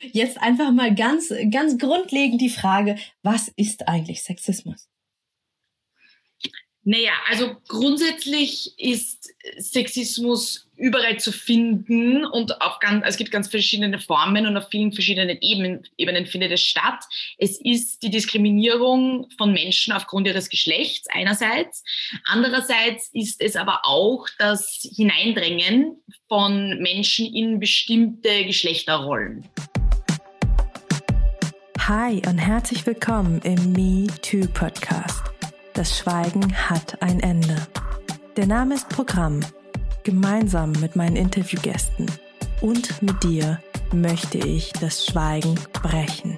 Jetzt einfach mal ganz, ganz grundlegend die Frage, was ist eigentlich Sexismus? Naja, also grundsätzlich ist Sexismus überall zu finden und auf ganz, es gibt ganz verschiedene Formen und auf vielen verschiedenen Ebenen, Ebenen findet es statt. Es ist die Diskriminierung von Menschen aufgrund ihres Geschlechts einerseits. Andererseits ist es aber auch das Hineindrängen von Menschen in bestimmte Geschlechterrollen. Hi und herzlich willkommen im Me Too Podcast. Das Schweigen hat ein Ende. Der Name ist Programm. Gemeinsam mit meinen Interviewgästen und mit dir möchte ich das Schweigen brechen.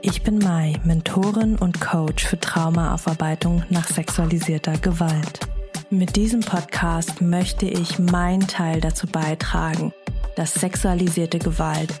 Ich bin Mai, Mentorin und Coach für Traumaaufarbeitung nach sexualisierter Gewalt. Mit diesem Podcast möchte ich meinen Teil dazu beitragen, dass sexualisierte Gewalt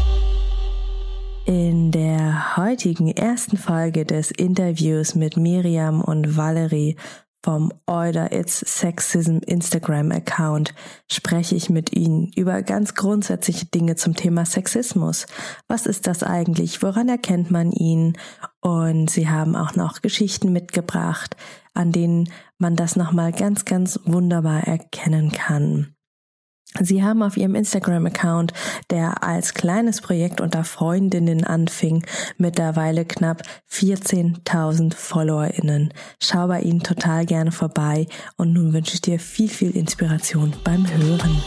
In der heutigen ersten Folge des Interviews mit Miriam und Valerie vom Order It's Sexism Instagram Account spreche ich mit Ihnen über ganz grundsätzliche Dinge zum Thema Sexismus. Was ist das eigentlich? Woran erkennt man ihn? Und Sie haben auch noch Geschichten mitgebracht, an denen man das nochmal ganz, ganz wunderbar erkennen kann. Sie haben auf Ihrem Instagram-Account, der als kleines Projekt unter Freundinnen anfing, mittlerweile knapp 14.000 FollowerInnen. Schau bei Ihnen total gerne vorbei und nun wünsche ich dir viel, viel Inspiration beim Hören.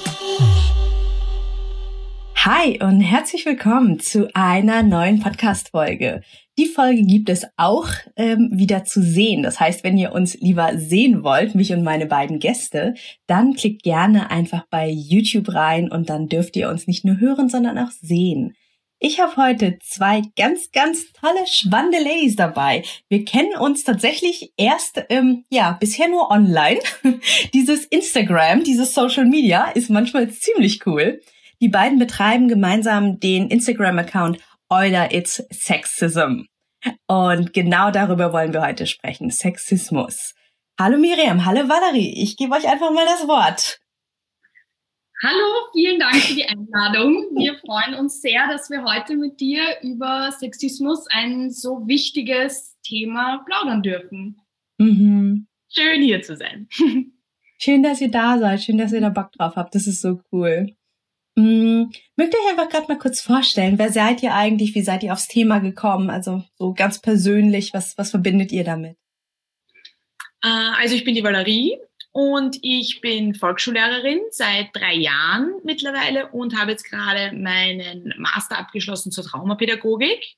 Hi und herzlich willkommen zu einer neuen Podcast-Folge. Die Folge gibt es auch ähm, wieder zu sehen. Das heißt, wenn ihr uns lieber sehen wollt, mich und meine beiden Gäste, dann klickt gerne einfach bei YouTube rein und dann dürft ihr uns nicht nur hören, sondern auch sehen. Ich habe heute zwei ganz, ganz tolle, spannende Ladies dabei. Wir kennen uns tatsächlich erst, ähm, ja, bisher nur online. dieses Instagram, dieses Social Media ist manchmal ziemlich cool. Die beiden betreiben gemeinsam den Instagram-Account oder It's Sexism. Und genau darüber wollen wir heute sprechen. Sexismus. Hallo Miriam, hallo Valerie. Ich gebe euch einfach mal das Wort. Hallo, vielen Dank für die Einladung. Wir freuen uns sehr, dass wir heute mit dir über Sexismus, ein so wichtiges Thema, plaudern dürfen. Mhm. Schön hier zu sein. Schön, dass ihr da seid. Schön, dass ihr da Bock drauf habt. Das ist so cool. Mm, mögt ihr euch einfach gerade mal kurz vorstellen, wer seid ihr eigentlich, wie seid ihr aufs Thema gekommen? Also so ganz persönlich, was, was verbindet ihr damit? Äh, also ich bin die Valerie und ich bin Volksschullehrerin seit drei Jahren mittlerweile und habe jetzt gerade meinen Master abgeschlossen zur Traumapädagogik.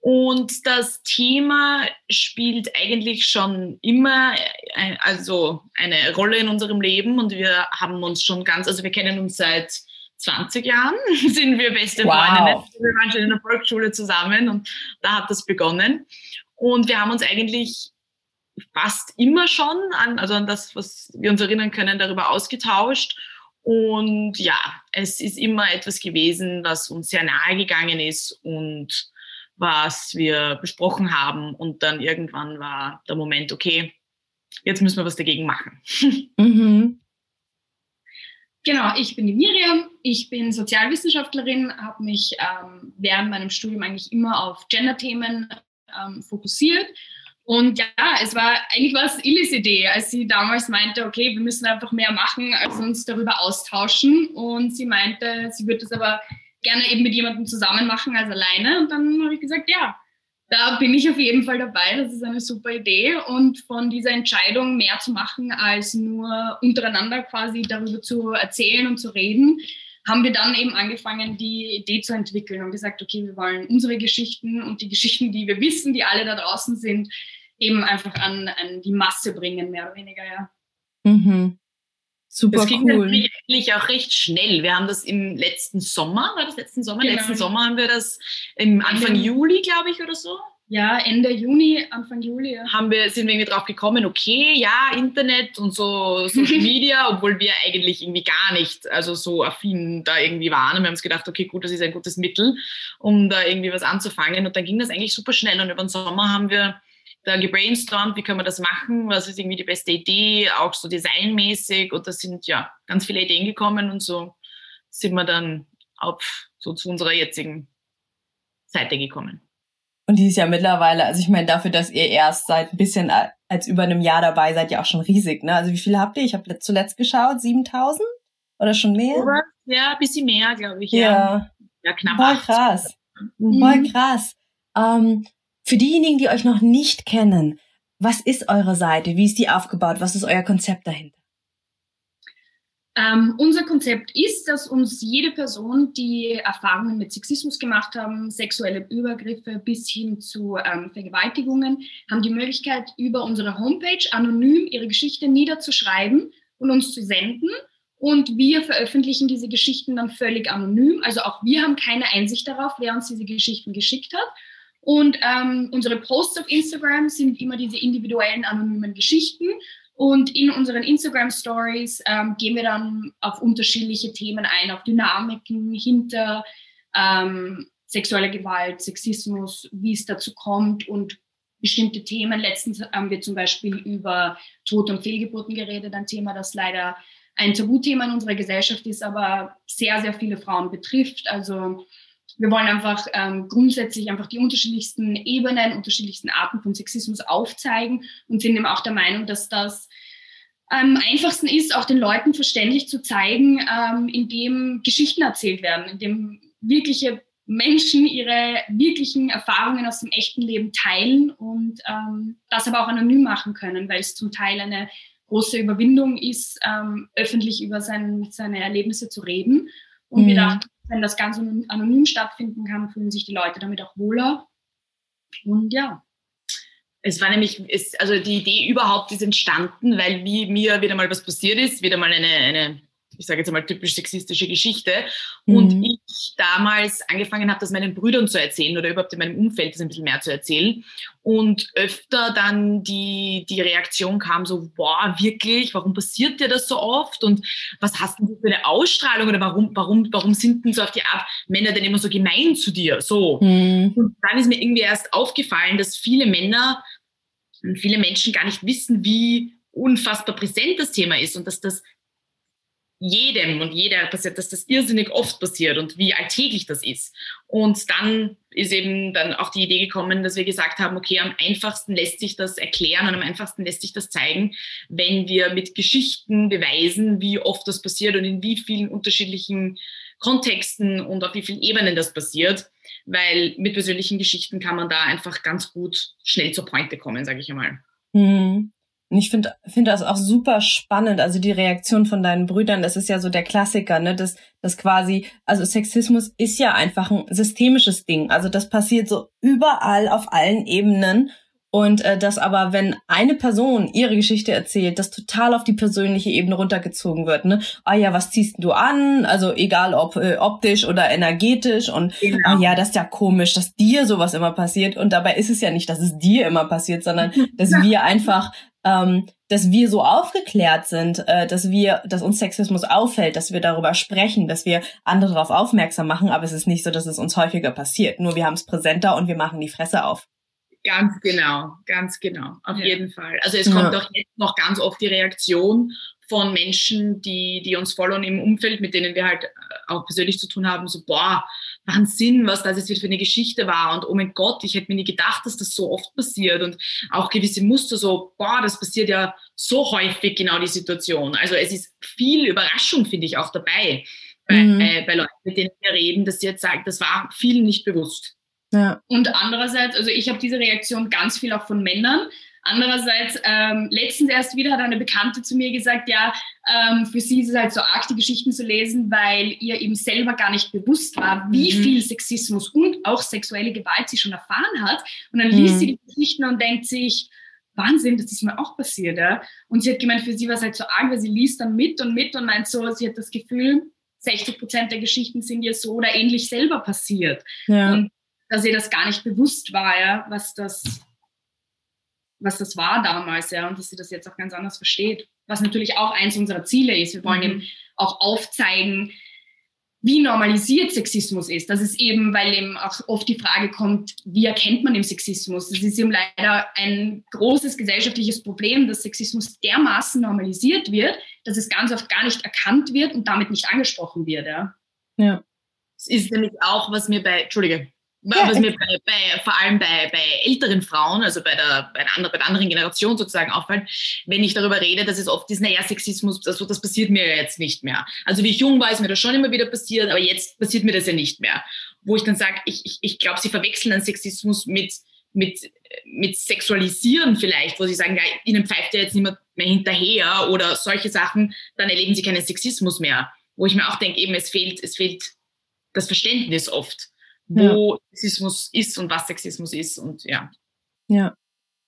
Und das Thema spielt eigentlich schon immer äh, also eine Rolle in unserem Leben und wir haben uns schon ganz, also wir kennen uns seit 20 Jahren sind wir beste wow. Freundinnen. Wir waren schon in der Volksschule zusammen und da hat das begonnen. Und wir haben uns eigentlich fast immer schon an, also an das, was wir uns erinnern können, darüber ausgetauscht. Und ja, es ist immer etwas gewesen, was uns sehr nahe gegangen ist und was wir besprochen haben. Und dann irgendwann war der Moment, okay, jetzt müssen wir was dagegen machen. Mhm. Genau, ich bin die Miriam, ich bin Sozialwissenschaftlerin, habe mich ähm, während meinem Studium eigentlich immer auf Gender-Themen ähm, fokussiert. Und ja, es war eigentlich was Illis Idee, als sie damals meinte, okay, wir müssen einfach mehr machen, als uns darüber austauschen. Und sie meinte, sie würde das aber gerne eben mit jemandem zusammen machen als alleine. Und dann habe ich gesagt, ja, da bin ich auf jeden Fall dabei. Das ist eine super Idee. Und von dieser Entscheidung mehr zu machen, als nur untereinander quasi darüber zu erzählen und zu reden, haben wir dann eben angefangen, die Idee zu entwickeln und gesagt, okay, wir wollen unsere Geschichten und die Geschichten, die wir wissen, die alle da draußen sind, eben einfach an, an die Masse bringen, mehr oder weniger, ja. Mhm. Super das ging cool. natürlich auch recht schnell. Wir haben das im letzten Sommer, war das letzten Sommer? Genau. Letzten Sommer haben wir das im Anfang Ende- Juli, glaube ich, oder so. Ja, Ende Juni, Anfang Juli. Ja. Haben wir, sind wir irgendwie drauf gekommen, okay, ja, Internet und so Social Media, obwohl wir eigentlich irgendwie gar nicht, also so affin da irgendwie waren. Und wir haben uns gedacht, okay, gut, das ist ein gutes Mittel, um da irgendwie was anzufangen. Und dann ging das eigentlich super schnell. Und über den Sommer haben wir da gebrainstormt, wie können wir das machen, was ist irgendwie die beste Idee, auch so designmäßig. Und da sind ja ganz viele Ideen gekommen und so sind wir dann auf so zu unserer jetzigen Seite gekommen. Und die ist ja mittlerweile, also ich meine, dafür, dass ihr erst seit ein bisschen a- als über einem Jahr dabei seid, ja auch schon riesig, ne? Also wie viele habt ihr? Ich habe zuletzt geschaut, 7000? Oder schon mehr? Ja, ein bisschen mehr, glaube ich. Ja, ja knapp voll 80. krass. Mhm. Voll krass. Ähm, für diejenigen, die euch noch nicht kennen, was ist eure Seite? Wie ist die aufgebaut? Was ist euer Konzept dahinter? Ähm, unser Konzept ist, dass uns jede Person, die Erfahrungen mit Sexismus gemacht haben, sexuelle Übergriffe bis hin zu ähm, Vergewaltigungen, haben die Möglichkeit, über unsere Homepage anonym ihre Geschichte niederzuschreiben und uns zu senden. Und wir veröffentlichen diese Geschichten dann völlig anonym. Also auch wir haben keine Einsicht darauf, wer uns diese Geschichten geschickt hat. Und ähm, unsere Posts auf Instagram sind immer diese individuellen anonymen Geschichten. Und in unseren Instagram Stories ähm, gehen wir dann auf unterschiedliche Themen ein, auf Dynamiken hinter ähm, sexueller Gewalt, Sexismus, wie es dazu kommt und bestimmte Themen. Letztens haben wir zum Beispiel über Tod- und Fehlgeburten geredet, ein Thema, das leider ein Tabuthema in unserer Gesellschaft ist, aber sehr, sehr viele Frauen betrifft. Also wir wollen einfach ähm, grundsätzlich einfach die unterschiedlichsten Ebenen, unterschiedlichsten Arten von Sexismus aufzeigen und sind eben auch der Meinung, dass das am einfachsten ist, auch den Leuten verständlich zu zeigen, ähm, indem Geschichten erzählt werden, indem wirkliche Menschen ihre wirklichen Erfahrungen aus dem echten Leben teilen und ähm, das aber auch anonym machen können, weil es zum Teil eine große Überwindung ist, ähm, öffentlich über sein, seine Erlebnisse zu reden. Und Mhm. wir dachten, wenn das ganz anonym, anonym stattfinden kann, fühlen sich die Leute damit auch wohler. Und ja. Es war nämlich, es, also die Idee überhaupt ist entstanden, weil wie, mir wieder mal was passiert ist, wieder mal eine, eine ich sage jetzt einmal typisch sexistische Geschichte. Und Mhm. ich damals angefangen habe, das meinen Brüdern zu erzählen oder überhaupt in meinem Umfeld das ein bisschen mehr zu erzählen. Und öfter dann die, die Reaktion kam so, boah, wirklich, warum passiert dir das so oft? Und was hast du für eine Ausstrahlung oder warum, warum, warum sind denn so auf die Art Männer denn immer so gemein zu dir? So. Hm. Und dann ist mir irgendwie erst aufgefallen, dass viele Männer und viele Menschen gar nicht wissen, wie unfassbar präsent das Thema ist und dass das jedem und jeder passiert, dass das irrsinnig oft passiert und wie alltäglich das ist. Und dann ist eben dann auch die Idee gekommen, dass wir gesagt haben, okay, am einfachsten lässt sich das erklären und am einfachsten lässt sich das zeigen, wenn wir mit Geschichten beweisen, wie oft das passiert und in wie vielen unterschiedlichen Kontexten und auf wie vielen Ebenen das passiert, weil mit persönlichen Geschichten kann man da einfach ganz gut schnell zur Pointe kommen, sage ich einmal. Hm. Und ich finde finde das auch super spannend, also die Reaktion von deinen Brüdern, das ist ja so der Klassiker, ne, das das quasi, also Sexismus ist ja einfach ein systemisches Ding, also das passiert so überall auf allen Ebenen. Und äh, das aber, wenn eine Person ihre Geschichte erzählt, das total auf die persönliche Ebene runtergezogen wird, ne, ah ja, was ziehst du an, also egal ob äh, optisch oder energetisch. Und ah ja, das ist ja komisch, dass dir sowas immer passiert. Und dabei ist es ja nicht, dass es dir immer passiert, sondern dass wir einfach ähm, dass wir so aufgeklärt sind, äh, dass wir, dass uns Sexismus auffällt, dass wir darüber sprechen, dass wir andere darauf aufmerksam machen, aber es ist nicht so, dass es uns häufiger passiert. Nur wir haben es präsenter und wir machen die Fresse auf. Ganz genau, ganz genau, auf Ja. jeden Fall. Also es kommt Ja. auch jetzt noch ganz oft die Reaktion von Menschen, die, die uns folgen im Umfeld, mit denen wir halt äh, auch persönlich zu tun haben, so, boah, Wahnsinn, was das jetzt für eine Geschichte war und oh mein Gott, ich hätte mir nie gedacht, dass das so oft passiert und auch gewisse Muster so, boah, das passiert ja so häufig genau die Situation. Also es ist viel Überraschung, finde ich, auch dabei bei, Mhm. äh, bei Leuten, mit denen wir reden, dass sie jetzt sagen, das war vielen nicht bewusst. Ja. Und andererseits, also ich habe diese Reaktion ganz viel auch von Männern. Andererseits, ähm, letztens erst wieder hat eine Bekannte zu mir gesagt, ja, ähm, für sie ist es halt so arg, die Geschichten zu lesen, weil ihr eben selber gar nicht bewusst war, wie mhm. viel Sexismus und auch sexuelle Gewalt sie schon erfahren hat. Und dann liest mhm. sie die Geschichten und denkt sich, Wahnsinn, das ist mir auch passiert. Ja? Und sie hat gemeint, für sie war es halt so arg, weil sie liest dann mit und mit und meint so, sie hat das Gefühl, 60 Prozent der Geschichten sind ihr so oder ähnlich selber passiert. Ja. Und dass ihr das gar nicht bewusst war, ja, was das, was das war damals, ja, und dass sie das jetzt auch ganz anders versteht. Was natürlich auch eins unserer Ziele ist. Wir wollen mhm. eben auch aufzeigen, wie normalisiert Sexismus ist. Das ist eben, weil eben auch oft die Frage kommt, wie erkennt man den Sexismus? Das ist eben leider ein großes gesellschaftliches Problem, dass Sexismus dermaßen normalisiert wird, dass es ganz oft gar nicht erkannt wird und damit nicht angesprochen wird. Ja. ja. Es ist nämlich auch, was mir bei, Entschuldige, was mir bei, bei, vor allem bei, bei älteren Frauen, also bei der, bei, der, bei der anderen Generation sozusagen auffällt, wenn ich darüber rede, dass es oft ist, naja, Sexismus, also das passiert mir ja jetzt nicht mehr. Also wie ich jung war, ist mir das schon immer wieder passiert, aber jetzt passiert mir das ja nicht mehr. Wo ich dann sage, ich, ich, ich glaube, sie verwechseln dann Sexismus mit, mit, mit Sexualisieren vielleicht, wo sie sagen, ja, ihnen pfeift ja jetzt niemand mehr hinterher oder solche Sachen, dann erleben sie keinen Sexismus mehr. Wo ich mir auch denke, eben, es fehlt, es fehlt das Verständnis oft wo ja. Sexismus ist und was Sexismus ist und ja. Ja,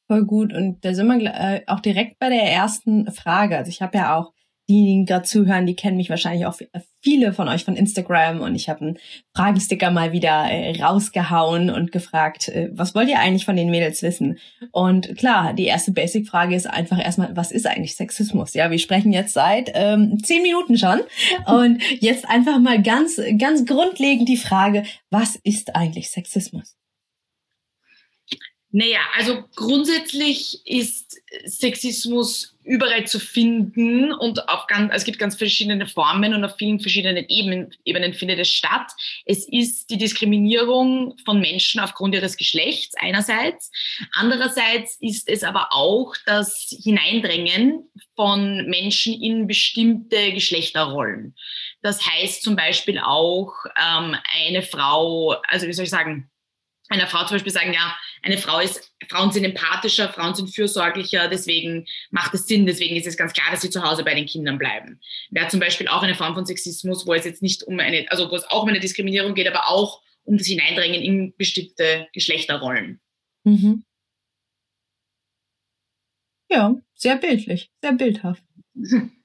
voll gut. Und da sind wir äh, auch direkt bei der ersten Frage. Also ich habe ja auch diejenigen gerade zuhören, die kennen mich wahrscheinlich auch viele von euch von Instagram und ich habe einen Fragesticker mal wieder äh, rausgehauen und gefragt, äh, was wollt ihr eigentlich von den Mädels wissen? Und klar, die erste Basic-Frage ist einfach erstmal, was ist eigentlich Sexismus? Ja, wir sprechen jetzt seit ähm, zehn Minuten schon und jetzt einfach mal ganz, ganz grundlegend die Frage, was ist eigentlich Sexismus? Naja, also grundsätzlich ist Sexismus überall zu finden und auf ganz, es gibt ganz verschiedene Formen und auf vielen verschiedenen Ebenen, Ebenen findet es statt. Es ist die Diskriminierung von Menschen aufgrund ihres Geschlechts einerseits. Andererseits ist es aber auch das Hineindrängen von Menschen in bestimmte Geschlechterrollen. Das heißt zum Beispiel auch ähm, eine Frau, also wie soll ich sagen, einer Frau zum Beispiel sagen, ja, eine Frau ist, Frauen sind empathischer, Frauen sind fürsorglicher, deswegen macht es Sinn, deswegen ist es ganz klar, dass sie zu Hause bei den Kindern bleiben. Wäre zum Beispiel auch eine Form von Sexismus, wo es jetzt nicht um eine, also wo es auch um eine Diskriminierung geht, aber auch um das Hineindrängen in bestimmte Geschlechterrollen. Mhm. Ja, sehr bildlich, sehr bildhaft.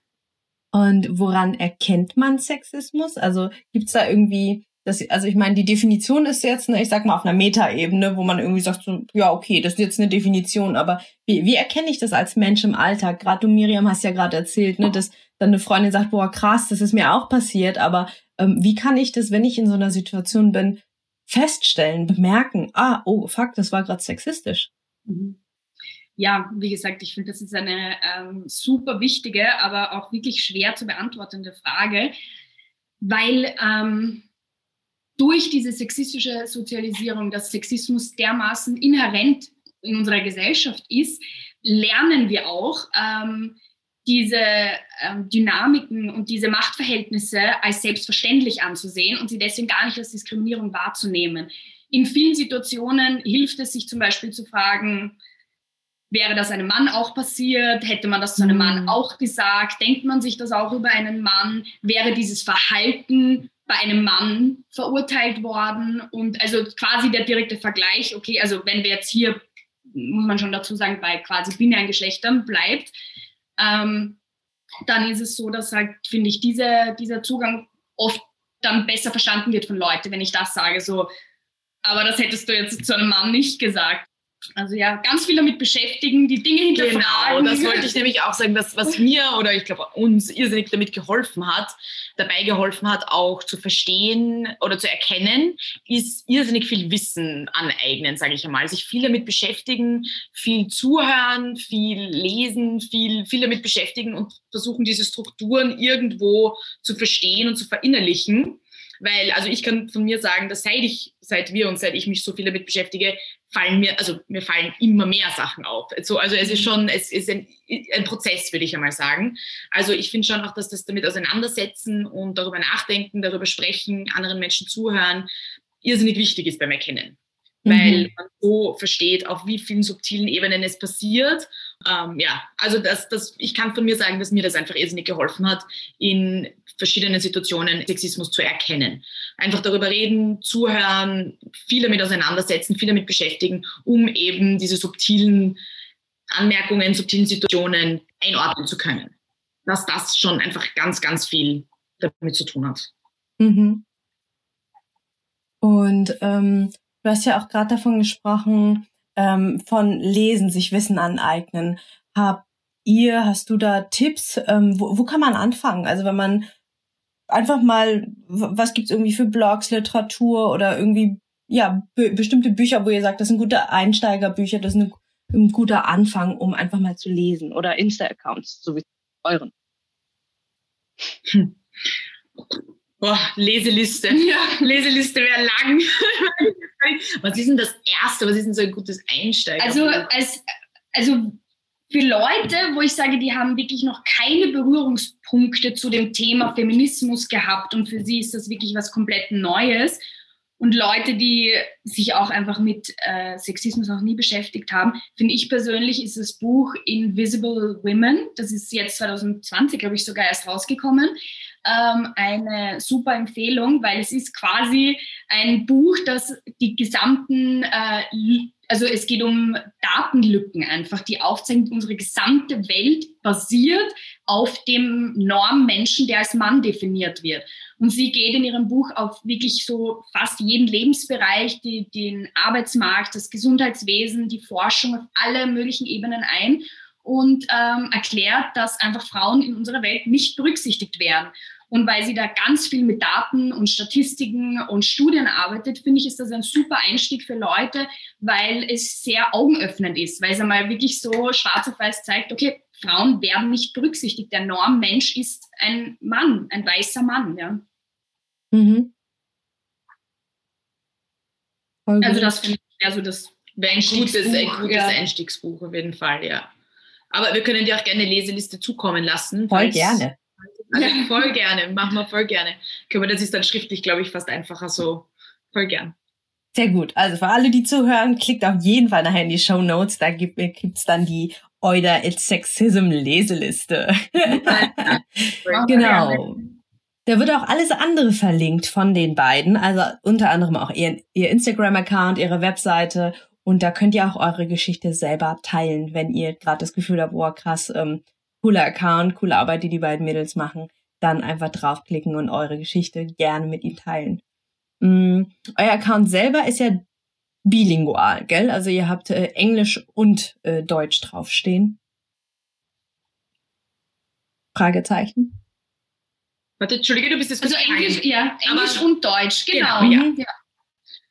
Und woran erkennt man Sexismus? Also gibt's da irgendwie das, also ich meine, die Definition ist jetzt, ne, ich sag mal, auf einer Metaebene, wo man irgendwie sagt, so, ja, okay, das ist jetzt eine Definition, aber wie, wie erkenne ich das als Mensch im Alltag? Gerade du, Miriam, hast ja gerade erzählt, ne, dass dann eine Freundin sagt, boah, krass, das ist mir auch passiert, aber ähm, wie kann ich das, wenn ich in so einer Situation bin, feststellen, bemerken, ah, oh, fuck, das war gerade sexistisch? Mhm. Ja, wie gesagt, ich finde, das ist eine ähm, super wichtige, aber auch wirklich schwer zu beantwortende Frage, weil ähm, durch diese sexistische Sozialisierung, dass Sexismus dermaßen inhärent in unserer Gesellschaft ist, lernen wir auch, ähm, diese ähm, Dynamiken und diese Machtverhältnisse als selbstverständlich anzusehen und sie deswegen gar nicht als Diskriminierung wahrzunehmen. In vielen Situationen hilft es sich zum Beispiel zu fragen, wäre das einem Mann auch passiert? Hätte man das zu einem Mann mhm. auch gesagt? Denkt man sich das auch über einen Mann? Wäre dieses Verhalten bei einem Mann verurteilt worden und also quasi der direkte Vergleich, okay, also wenn wir jetzt hier, muss man schon dazu sagen, bei quasi binären Geschlechtern bleibt, ähm, dann ist es so, dass halt, finde ich, diese, dieser Zugang oft dann besser verstanden wird von Leuten, wenn ich das sage, so, aber das hättest du jetzt zu einem Mann nicht gesagt. Also ja, ganz viel damit beschäftigen, die Dinge hinterfragen. Genau, das wollte ich nämlich auch sagen, dass was mir oder ich glaube uns irrsinnig damit geholfen hat, dabei geholfen hat, auch zu verstehen oder zu erkennen, ist irrsinnig viel Wissen aneignen, sage ich einmal. Sich viel damit beschäftigen, viel zuhören, viel lesen, viel, viel damit beschäftigen und versuchen, diese Strukturen irgendwo zu verstehen und zu verinnerlichen. Weil, also ich kann von mir sagen, dass seit ich, seit wir und seit ich mich so viel damit beschäftige, fallen mir, also mir fallen immer mehr Sachen auf. Also, also es ist mhm. schon, es ist ein, ein Prozess, würde ich einmal sagen. Also ich finde schon auch, dass das damit auseinandersetzen und darüber nachdenken, darüber sprechen, anderen Menschen zuhören, irrsinnig wichtig ist beim Erkennen. weil mhm. man so versteht, auf wie vielen subtilen Ebenen es passiert. Ähm, ja, also das, das, ich kann von mir sagen, dass mir das einfach irrsinnig geholfen hat, in verschiedenen Situationen Sexismus zu erkennen. Einfach darüber reden, zuhören, viel damit auseinandersetzen, viel damit beschäftigen, um eben diese subtilen Anmerkungen, subtilen Situationen einordnen zu können. Dass das schon einfach ganz, ganz viel damit zu tun hat. Mhm. Und ähm, du hast ja auch gerade davon gesprochen, ähm, von Lesen, sich Wissen aneignen. Habt ihr, hast du da Tipps? Ähm, wo, wo kann man anfangen? Also wenn man einfach mal, was gibt's irgendwie für Blogs, Literatur oder irgendwie, ja, bestimmte Bücher, wo ihr sagt, das sind gute Einsteigerbücher, das ist ein guter Anfang, um einfach mal zu lesen. Oder Insta-Accounts, so wie euren. Hm. Boah, Leseliste. Ja. Leseliste wäre lang. was ist denn das Erste? Was ist denn so ein gutes Einsteiger? Also, als, also für Leute, wo ich sage, die haben wirklich noch keine Berührungspunkte zu dem Thema Feminismus gehabt und für sie ist das wirklich was komplett Neues. Und Leute, die sich auch einfach mit äh, Sexismus noch nie beschäftigt haben, finde ich persönlich, ist das Buch Invisible Women, das ist jetzt 2020, glaube ich, sogar erst rausgekommen, ähm, eine super Empfehlung, weil es ist quasi ein Buch, das die gesamten, äh, also es geht um Datenlücken einfach, die aufzeigen, unsere gesamte Welt basiert auf dem Normmenschen, der als Mann definiert wird. Und sie geht in ihrem Buch auf wirklich so fast jeden Lebensbereich, die, den Arbeitsmarkt, das Gesundheitswesen, die Forschung auf alle möglichen Ebenen ein und ähm, erklärt, dass einfach Frauen in unserer Welt nicht berücksichtigt werden. Und weil sie da ganz viel mit Daten und Statistiken und Studien arbeitet, finde ich, ist das ein super Einstieg für Leute, weil es sehr augenöffnend ist, weil es einmal wirklich so schwarz auf weiß zeigt, okay, Frauen werden nicht berücksichtigt. Der Normmensch ist ein Mann, ein weißer Mann, ja. Mhm. Also das finde ich also das wäre ein gutes, ein gutes ja. Einstiegsbuch auf jeden Fall, ja. Aber wir können dir auch gerne eine Leseliste zukommen lassen. Voll gerne. Also voll gerne, machen wir voll gerne. Können wir, das ist dann schriftlich, glaube ich, fast einfacher so. Voll gern. Sehr gut. Also für alle, die zuhören, klickt auf jeden Fall nachher in die Show Notes. Da gibt es dann die Euder It's Sexism Leseliste. genau. Da wird auch alles andere verlinkt von den beiden. Also unter anderem auch ihr, ihr Instagram-Account, ihre Webseite und da könnt ihr auch eure Geschichte selber teilen, wenn ihr gerade das Gefühl habt, boah, krass, ähm, cooler Account, coole Arbeit, die die beiden Mädels machen. Dann einfach draufklicken und eure Geschichte gerne mit ihnen teilen. Mm, euer Account selber ist ja bilingual, gell? Also ihr habt äh, Englisch und äh, Deutsch draufstehen. Fragezeichen. Warte, Entschuldige, du bist jetzt Also Englisch, ja, Englisch und Deutsch, genau. genau ja. ja.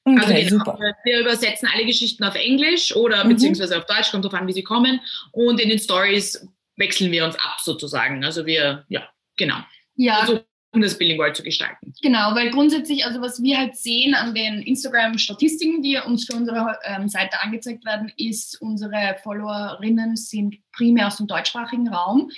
Okay, also genau, wir übersetzen alle Geschichten auf Englisch oder mhm. beziehungsweise auf Deutsch, kommt drauf an, wie sie kommen. Und in den Stories wechseln wir uns ab sozusagen. Also wir, ja, genau. Ja. Also, um das bilingual zu gestalten. Genau, weil grundsätzlich, also was wir halt sehen an den Instagram-Statistiken, die uns für unsere ähm, Seite angezeigt werden, ist, unsere Followerinnen sind primär aus dem deutschsprachigen Raum.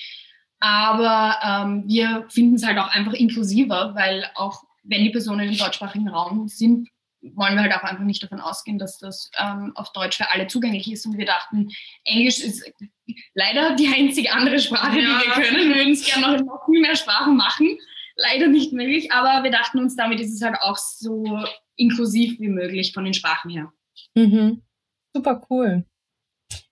Aber ähm, wir finden es halt auch einfach inklusiver, weil auch wenn die Personen im deutschsprachigen Raum sind, wollen wir halt auch einfach nicht davon ausgehen, dass das ähm, auf Deutsch für alle zugänglich ist. Und wir dachten, Englisch ist leider die einzige andere Sprache, ja. die wir können. Wir würden es gerne noch, noch viel mehr Sprachen machen. Leider nicht möglich, aber wir dachten uns, damit ist es halt auch so inklusiv wie möglich von den Sprachen her. Mhm. Super cool.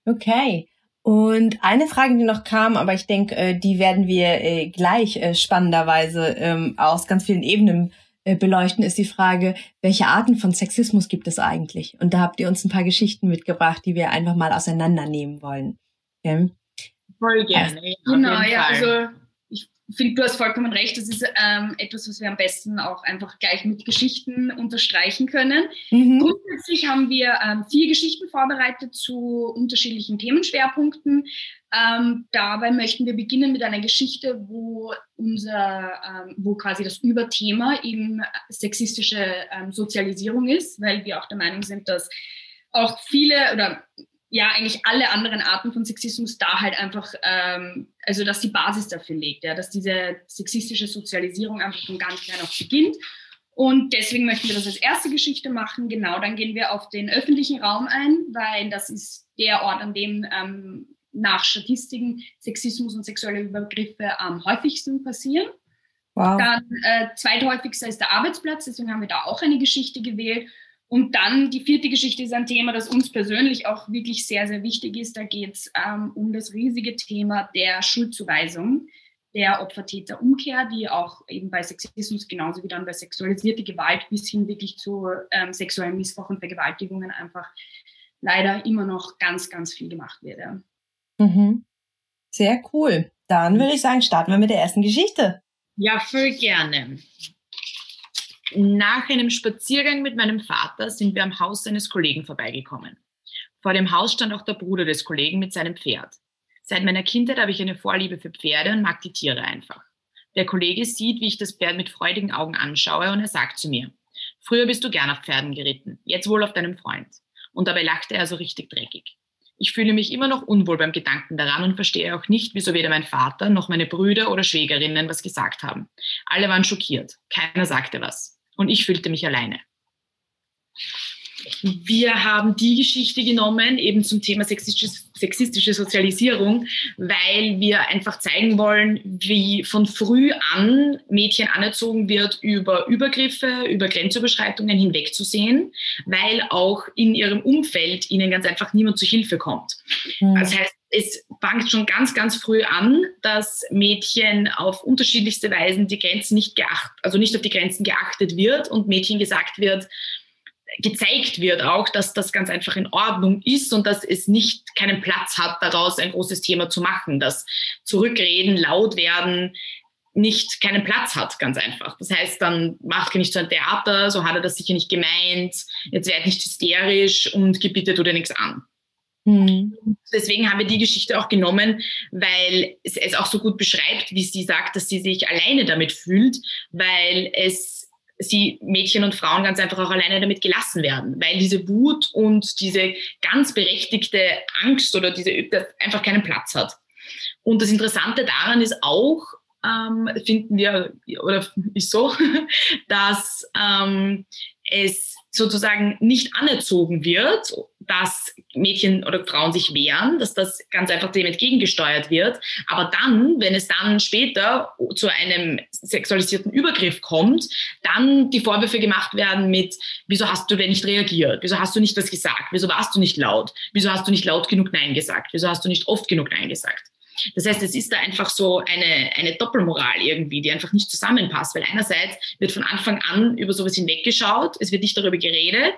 Okay. Und eine Frage, die noch kam, aber ich denke, äh, die werden wir äh, gleich äh, spannenderweise ähm, aus ganz vielen Ebenen beleuchten, ist die Frage, welche Arten von Sexismus gibt es eigentlich? Und da habt ihr uns ein paar Geschichten mitgebracht, die wir einfach mal auseinandernehmen wollen. Okay? Voll gerne. Also, genau, ja, also finde, du hast vollkommen recht. Das ist ähm, etwas, was wir am besten auch einfach gleich mit Geschichten unterstreichen können. Mhm. Grundsätzlich haben wir ähm, vier Geschichten vorbereitet zu unterschiedlichen Themenschwerpunkten. Ähm, dabei möchten wir beginnen mit einer Geschichte, wo unser, ähm, wo quasi das Überthema eben sexistische ähm, Sozialisierung ist, weil wir auch der Meinung sind, dass auch viele oder ja eigentlich alle anderen Arten von Sexismus da halt einfach, ähm, also dass die Basis dafür legt, ja, dass diese sexistische Sozialisierung einfach von ganz klein auf beginnt Und deswegen möchten wir das als erste Geschichte machen. Genau, dann gehen wir auf den öffentlichen Raum ein, weil das ist der Ort, an dem ähm, nach Statistiken Sexismus und sexuelle Übergriffe am häufigsten passieren. Wow. Dann äh, zweithäufigster ist der Arbeitsplatz, deswegen haben wir da auch eine Geschichte gewählt. Und dann die vierte Geschichte ist ein Thema, das uns persönlich auch wirklich sehr, sehr wichtig ist. Da geht es ähm, um das riesige Thema der Schuldzuweisung, der Opfer-Täter-Umkehr, die auch eben bei Sexismus genauso wie dann bei sexualisierter Gewalt bis hin wirklich zu ähm, sexuellen Missbrauch und Vergewaltigungen einfach leider immer noch ganz, ganz viel gemacht wird. Ja. Mhm. Sehr cool. Dann würde ich sagen, starten wir mit der ersten Geschichte. Ja, voll gerne. Nach einem Spaziergang mit meinem Vater sind wir am Haus seines Kollegen vorbeigekommen. Vor dem Haus stand auch der Bruder des Kollegen mit seinem Pferd. Seit meiner Kindheit habe ich eine Vorliebe für Pferde und mag die Tiere einfach. Der Kollege sieht, wie ich das Pferd mit freudigen Augen anschaue und er sagt zu mir, früher bist du gern auf Pferden geritten, jetzt wohl auf deinem Freund. Und dabei lachte er so richtig dreckig. Ich fühle mich immer noch unwohl beim Gedanken daran und verstehe auch nicht, wieso weder mein Vater noch meine Brüder oder Schwägerinnen was gesagt haben. Alle waren schockiert. Keiner sagte was. Und ich fühlte mich alleine. Wir haben die Geschichte genommen, eben zum Thema sexistische, sexistische Sozialisierung, weil wir einfach zeigen wollen, wie von früh an Mädchen anerzogen wird, über Übergriffe, über Grenzüberschreitungen hinwegzusehen, weil auch in ihrem Umfeld ihnen ganz einfach niemand zu Hilfe kommt. Mhm. Das heißt, es fängt schon ganz, ganz früh an, dass Mädchen auf unterschiedlichste Weisen die Grenzen nicht geachtet, also nicht auf die Grenzen geachtet wird und Mädchen gesagt wird, gezeigt wird auch, dass das ganz einfach in Ordnung ist und dass es nicht keinen Platz hat, daraus ein großes Thema zu machen, dass Zurückreden, laut werden nicht keinen Platz hat, ganz einfach. Das heißt, dann macht er nicht so ein Theater, so hat er das sicher nicht gemeint, jetzt werd nicht hysterisch und gebietet oder nichts an. Mhm. Deswegen haben wir die Geschichte auch genommen, weil es, es auch so gut beschreibt, wie sie sagt, dass sie sich alleine damit fühlt, weil es sie Mädchen und Frauen ganz einfach auch alleine damit gelassen werden, weil diese Wut und diese ganz berechtigte Angst oder diese einfach keinen Platz hat. Und das Interessante daran ist auch, ähm, finden wir, oder ist so, dass ähm, es sozusagen nicht anerzogen wird, dass Mädchen oder Frauen sich wehren, dass das ganz einfach dem entgegengesteuert wird. Aber dann, wenn es dann später zu einem sexualisierten Übergriff kommt, dann die Vorwürfe gemacht werden mit, wieso hast du denn nicht reagiert? Wieso hast du nicht das gesagt? Wieso warst du nicht laut? Wieso hast du nicht laut genug Nein gesagt? Wieso hast du nicht oft genug Nein gesagt? Das heißt, es ist da einfach so eine, eine Doppelmoral irgendwie, die einfach nicht zusammenpasst, weil einerseits wird von Anfang an über sowas hinweggeschaut, es wird nicht darüber geredet,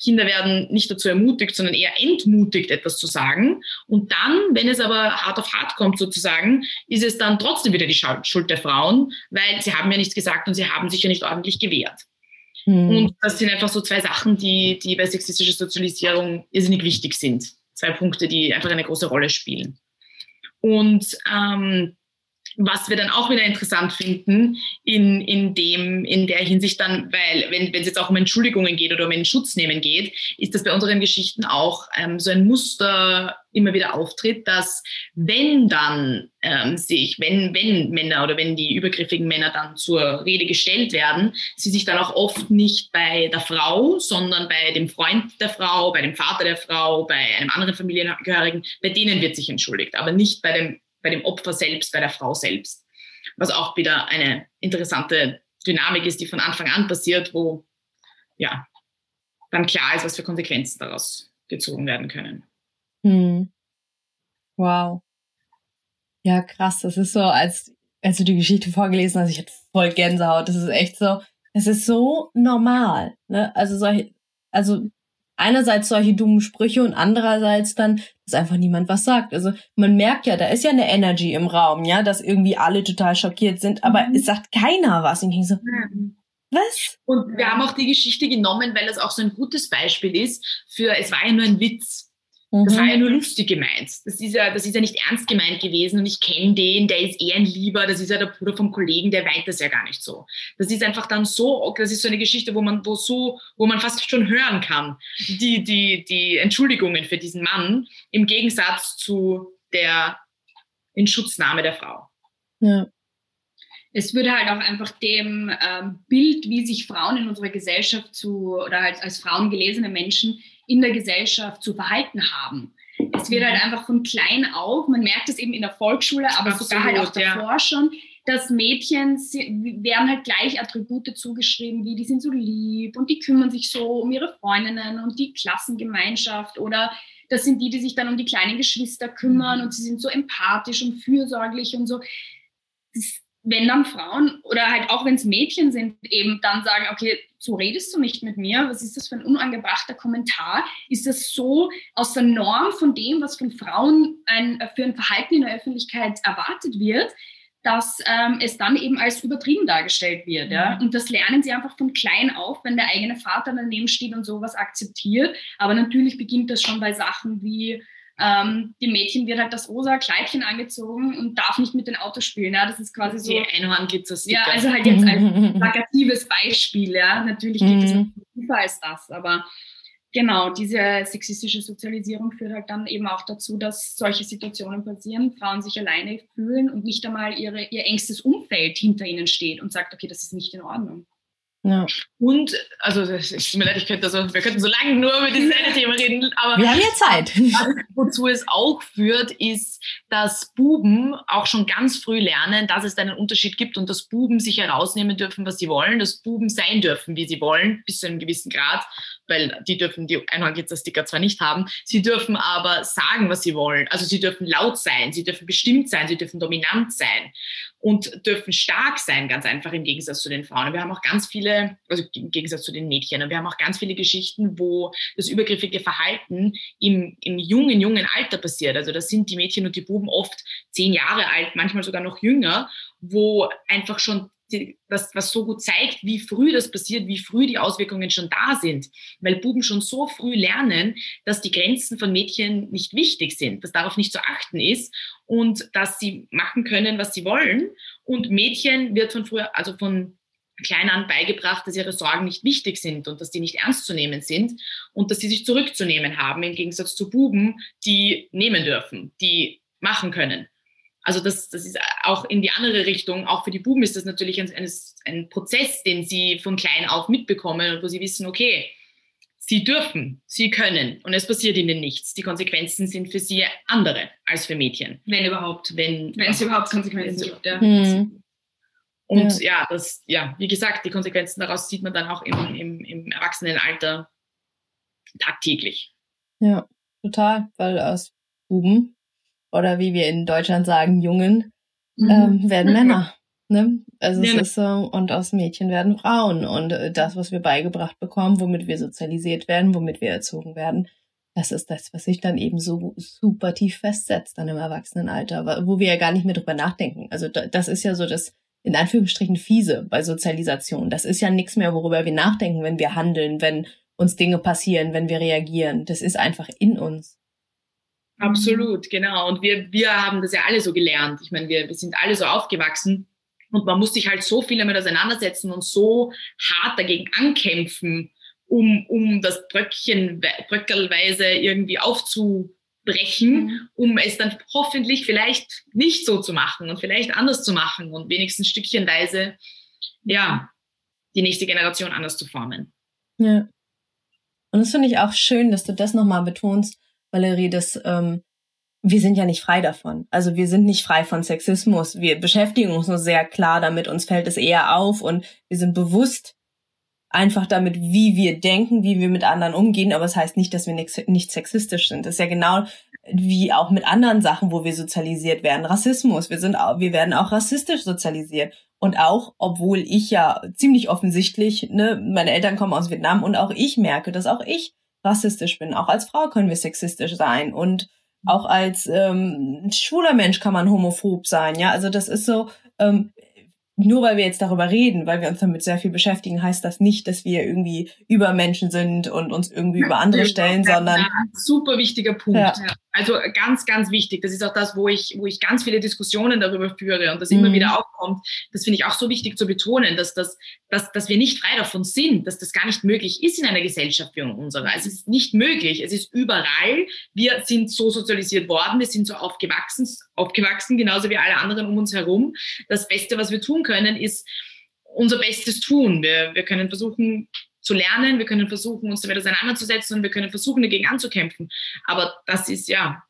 Kinder werden nicht dazu ermutigt, sondern eher entmutigt, etwas zu sagen. Und dann, wenn es aber hart auf hart kommt sozusagen, ist es dann trotzdem wieder die Schuld der Frauen, weil sie haben ja nichts gesagt und sie haben sich ja nicht ordentlich gewehrt. Mhm. Und das sind einfach so zwei Sachen, die, die bei sexistischer Sozialisierung irrsinnig wichtig sind. Zwei Punkte, die einfach eine große Rolle spielen. Und ähm, was wir dann auch wieder interessant finden in, in, dem, in der Hinsicht dann, weil wenn es jetzt auch um Entschuldigungen geht oder um einen Schutz nehmen geht, ist das bei unseren Geschichten auch ähm, so ein Muster immer wieder auftritt, dass wenn dann ähm, sich, wenn, wenn Männer oder wenn die übergriffigen Männer dann zur Rede gestellt werden, sie sich dann auch oft nicht bei der Frau, sondern bei dem Freund der Frau, bei dem Vater der Frau, bei einem anderen Familienangehörigen, bei denen wird sich entschuldigt, aber nicht bei dem bei dem Opfer selbst, bei der Frau selbst. Was auch wieder eine interessante Dynamik ist, die von Anfang an passiert, wo ja dann klar ist, was für Konsequenzen daraus gezogen werden können. Hm. Wow. Ja, krass. Das ist so, als, als du die Geschichte vorgelesen hast, ich hatte voll Gänsehaut. Das ist echt so, es ist so normal. Ne? Also solche, also einerseits solche dummen Sprüche und andererseits dann, dass einfach niemand was sagt. Also man merkt ja, da ist ja eine Energy im Raum, ja, dass irgendwie alle total schockiert sind, aber mhm. es sagt keiner was. Und ich so, mhm. was? Und wir haben auch die Geschichte genommen, weil das auch so ein gutes Beispiel ist für, es war ja nur ein Witz. Das war ja mhm. nur lustig gemeint. Das ist ja, das ist ja nicht ernst gemeint gewesen und ich kenne den, der ist eher ein Lieber, das ist ja der Bruder vom Kollegen, der weint das ja gar nicht so. Das ist einfach dann so, das ist so eine Geschichte, wo man, wo so, wo man fast schon hören kann, die, die, die Entschuldigungen für diesen Mann im Gegensatz zu der Inschutznahme der Frau. Ja. es würde halt auch einfach dem ähm, Bild, wie sich Frauen in unserer Gesellschaft zu oder halt als Frauen gelesene Menschen in der Gesellschaft zu verhalten haben. Es wird halt mhm. einfach von klein auf, man merkt es eben in der Volksschule, aber Absolut, sogar halt auch davor ja. schon, dass Mädchen werden halt gleich Attribute zugeschrieben, wie die sind so lieb und die kümmern sich so um ihre Freundinnen und die Klassengemeinschaft oder das sind die, die sich dann um die kleinen Geschwister kümmern mhm. und sie sind so empathisch und fürsorglich und so. Das, wenn dann Frauen oder halt auch wenn es Mädchen sind, eben dann sagen, okay, so redest du nicht mit mir, was ist das für ein unangebrachter Kommentar? Ist das so aus der Norm von dem, was von Frauen ein, für ein Verhalten in der Öffentlichkeit erwartet wird, dass ähm, es dann eben als übertrieben dargestellt wird. Ja? Mhm. Und das lernen sie einfach von klein auf, wenn der eigene Vater daneben steht und sowas akzeptiert. Aber natürlich beginnt das schon bei Sachen wie, ähm, die Mädchen wird halt das rosa Kleidchen angezogen und darf nicht mit den Autos spielen. Ja, das ist quasi so. Die Einhornglitzer Ja, also halt jetzt ein plakatives Beispiel. Ja, natürlich geht es mhm. tiefer als das, aber genau, diese sexistische Sozialisierung führt halt dann eben auch dazu, dass solche Situationen passieren, Frauen sich alleine fühlen und nicht einmal ihre, ihr engstes Umfeld hinter ihnen steht und sagt, okay, das ist nicht in Ordnung. Ja. Und, also es tut mir leid, ich könnte also, wir könnten so lange nur über dieses eine Thema reden, aber wir haben ja Zeit. Wozu es auch führt, ist, dass Buben auch schon ganz früh lernen, dass es einen Unterschied gibt und dass Buben sich herausnehmen dürfen, was sie wollen, dass Buben sein dürfen, wie sie wollen, bis zu einem gewissen Grad, weil die dürfen die Einhornglitzer-Sticker zwar nicht haben, sie dürfen aber sagen, was sie wollen. Also sie dürfen laut sein, sie dürfen bestimmt sein, sie dürfen dominant sein und dürfen stark sein, ganz einfach im Gegensatz zu den Frauen. Wir haben auch ganz viele, also im Gegensatz zu den Mädchen, und wir haben auch ganz viele Geschichten, wo das übergriffige Verhalten im, im jungen, jungen Alter passiert. Also das sind die Mädchen und die Buben oft zehn Jahre alt, manchmal sogar noch jünger, wo einfach schon die, was, was so gut zeigt, wie früh das passiert, wie früh die Auswirkungen schon da sind. Weil Buben schon so früh lernen, dass die Grenzen von Mädchen nicht wichtig sind, dass darauf nicht zu achten ist und dass sie machen können, was sie wollen. Und Mädchen wird von früher, also von klein an beigebracht, dass ihre Sorgen nicht wichtig sind und dass die nicht ernst zu nehmen sind und dass sie sich zurückzunehmen haben, im Gegensatz zu Buben, die nehmen dürfen, die machen können. Also das, das ist auch in die andere Richtung. Auch für die Buben ist das natürlich ein, ein, ein Prozess, den sie von klein auf mitbekommen und wo sie wissen, okay, sie dürfen, sie können und es passiert ihnen nichts. Die Konsequenzen sind für sie andere als für Mädchen. Wenn überhaupt. Wenn, wenn es überhaupt Konsequenzen gibt, ja. Mhm. Und ja. ja. das, ja, wie gesagt, die Konsequenzen daraus sieht man dann auch im, im, im Erwachsenenalter tagtäglich. Ja, total, weil aus Buben oder wie wir in Deutschland sagen, Jungen, mhm. ähm, werden Männer. Ne? Also ja. es ist so, und aus Mädchen werden Frauen. Und äh, das, was wir beigebracht bekommen, womit wir sozialisiert werden, womit wir erzogen werden, das ist das, was sich dann eben so super tief festsetzt dann im Erwachsenenalter, wo wir ja gar nicht mehr drüber nachdenken. Also das ist ja so das, in Anführungsstrichen, fiese bei Sozialisation. Das ist ja nichts mehr, worüber wir nachdenken, wenn wir handeln, wenn uns Dinge passieren, wenn wir reagieren. Das ist einfach in uns. Absolut, genau. Und wir, wir haben das ja alle so gelernt. Ich meine, wir, wir sind alle so aufgewachsen und man muss sich halt so viel damit auseinandersetzen und so hart dagegen ankämpfen, um, um das Bröckchen, bröckelweise irgendwie aufzubrechen, mhm. um es dann hoffentlich vielleicht nicht so zu machen und vielleicht anders zu machen und wenigstens stückchenweise, ja, die nächste Generation anders zu formen. Ja. Und das finde ich auch schön, dass du das nochmal betonst, Valerie, dass ähm, wir sind ja nicht frei davon. Also wir sind nicht frei von Sexismus. Wir beschäftigen uns nur sehr klar damit, uns fällt es eher auf und wir sind bewusst einfach damit, wie wir denken, wie wir mit anderen umgehen, aber es das heißt nicht, dass wir nicht, nicht sexistisch sind. Das ist ja genau wie auch mit anderen Sachen, wo wir sozialisiert werden. Rassismus, wir sind auch, wir werden auch rassistisch sozialisiert. Und auch, obwohl ich ja ziemlich offensichtlich, ne, meine Eltern kommen aus Vietnam und auch ich merke, dass auch ich rassistisch bin. Auch als Frau können wir sexistisch sein und auch als ähm, schwuler Mensch kann man homophob sein. Ja, also das ist so. Ähm, nur weil wir jetzt darüber reden, weil wir uns damit sehr viel beschäftigen, heißt das nicht, dass wir irgendwie über Menschen sind und uns irgendwie über andere stellen, sondern. Ja, super wichtiger Punkt. Ja. Also ganz, ganz wichtig. Das ist auch das, wo ich, wo ich ganz viele Diskussionen darüber führe und das mhm. immer wieder aufkommt. Das finde ich auch so wichtig zu betonen, dass, das, dass, dass wir nicht frei davon sind, dass das gar nicht möglich ist in einer Gesellschaft wie unserer. Es ist nicht möglich. Es ist überall. Wir sind so sozialisiert worden. Wir sind so aufgewachsen, aufgewachsen, genauso wie alle anderen um uns herum. Das Beste, was wir tun können, ist unser Bestes tun. Wir, wir können versuchen zu lernen, wir können versuchen, uns damit auseinanderzusetzen und wir können versuchen, dagegen anzukämpfen. Aber das ist ja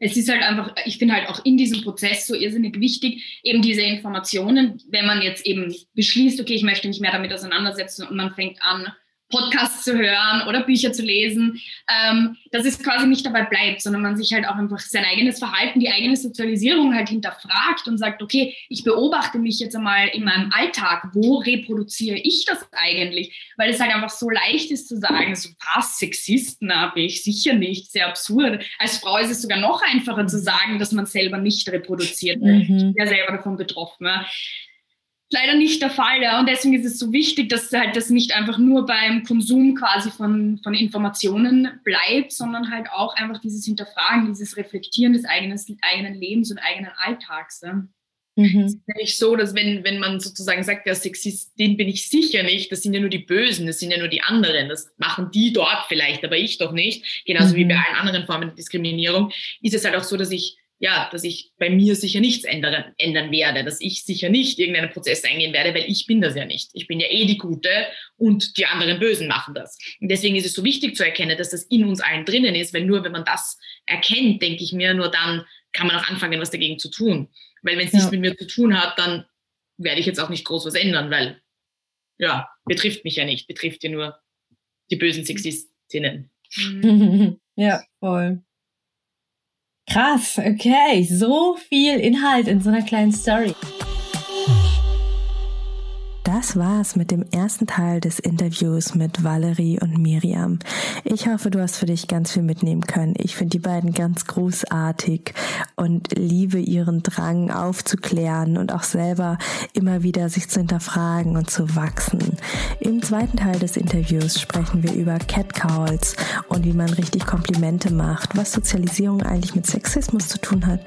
es ist halt einfach, ich finde halt auch in diesem Prozess so irrsinnig wichtig, eben diese Informationen, wenn man jetzt eben beschließt, okay, ich möchte mich mehr damit auseinandersetzen und man fängt an, Podcasts zu hören oder Bücher zu lesen, ähm, dass es quasi nicht dabei bleibt, sondern man sich halt auch einfach sein eigenes Verhalten, die eigene Sozialisierung halt hinterfragt und sagt, okay, ich beobachte mich jetzt einmal in meinem Alltag, wo reproduziere ich das eigentlich? Weil es halt einfach so leicht ist zu sagen, so was, Sexisten habe ich sicher nicht, sehr absurd. Als Frau ist es sogar noch einfacher zu sagen, dass man selber nicht reproduziert. Mhm. Ich bin ja selber davon betroffen. Ja leider nicht der Fall. Ja. Und deswegen ist es so wichtig, dass halt das nicht einfach nur beim Konsum quasi von, von Informationen bleibt, sondern halt auch einfach dieses Hinterfragen, dieses Reflektieren des eigenen, eigenen Lebens und eigenen Alltags. Ja. Mhm. Es ist nämlich so, dass wenn, wenn man sozusagen sagt, der Sexist, den bin ich sicher nicht, das sind ja nur die Bösen, das sind ja nur die anderen, das machen die dort vielleicht, aber ich doch nicht, genauso mhm. wie bei allen anderen Formen der Diskriminierung, ist es halt auch so, dass ich ja, dass ich bei mir sicher nichts ändern, ändern werde, dass ich sicher nicht irgendeinen Prozess eingehen werde, weil ich bin das ja nicht. Ich bin ja eh die Gute und die anderen Bösen machen das. Und deswegen ist es so wichtig zu erkennen, dass das in uns allen drinnen ist, weil nur wenn man das erkennt, denke ich mir, nur dann kann man auch anfangen, was dagegen zu tun. Weil wenn es ja. nichts mit mir zu tun hat, dann werde ich jetzt auch nicht groß was ändern, weil ja, betrifft mich ja nicht, betrifft ja nur die bösen Sexistinnen. Ja, voll. Krass, okay, so viel Inhalt in so einer kleinen Story. Das war's mit dem ersten Teil des Interviews mit Valerie und Miriam. Ich hoffe, du hast für dich ganz viel mitnehmen können. Ich finde die beiden ganz großartig und liebe ihren Drang aufzuklären und auch selber immer wieder sich zu hinterfragen und zu wachsen. Im zweiten Teil des Interviews sprechen wir über Catcalls und wie man richtig Komplimente macht, was Sozialisierung eigentlich mit Sexismus zu tun hat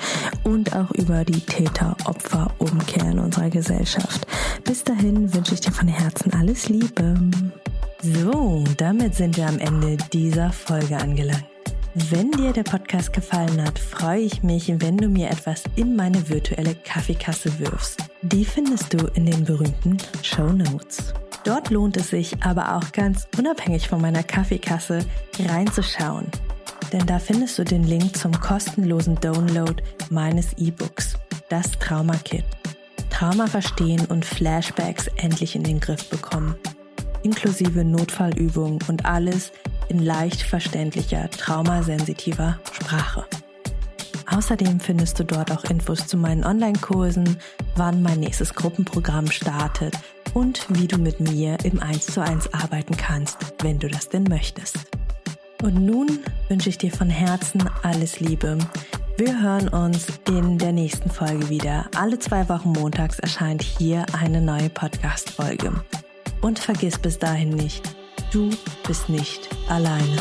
und auch über die Täter-Opfer-Umkehr in unserer Gesellschaft. Bis dahin wünsche ich dir von Herzen alles Liebe. So, damit sind wir am Ende dieser Folge angelangt. Wenn dir der Podcast gefallen hat, freue ich mich, wenn du mir etwas in meine virtuelle Kaffeekasse wirfst. Die findest du in den berühmten Show Notes. Dort lohnt es sich aber auch ganz unabhängig von meiner Kaffeekasse reinzuschauen. Denn da findest du den Link zum kostenlosen Download meines E-Books, das Trauma Kit. Trauma verstehen und Flashbacks endlich in den Griff bekommen. Inklusive Notfallübungen und alles in leicht verständlicher, traumasensitiver Sprache. Außerdem findest du dort auch Infos zu meinen Online-Kursen, wann mein nächstes Gruppenprogramm startet und wie du mit mir im 1 zu 1 arbeiten kannst, wenn du das denn möchtest. Und nun wünsche ich dir von Herzen alles Liebe. Wir hören uns in der nächsten Folge wieder. Alle zwei Wochen montags erscheint hier eine neue Podcast-Folge. Und vergiss bis dahin nicht, du bist nicht alleine.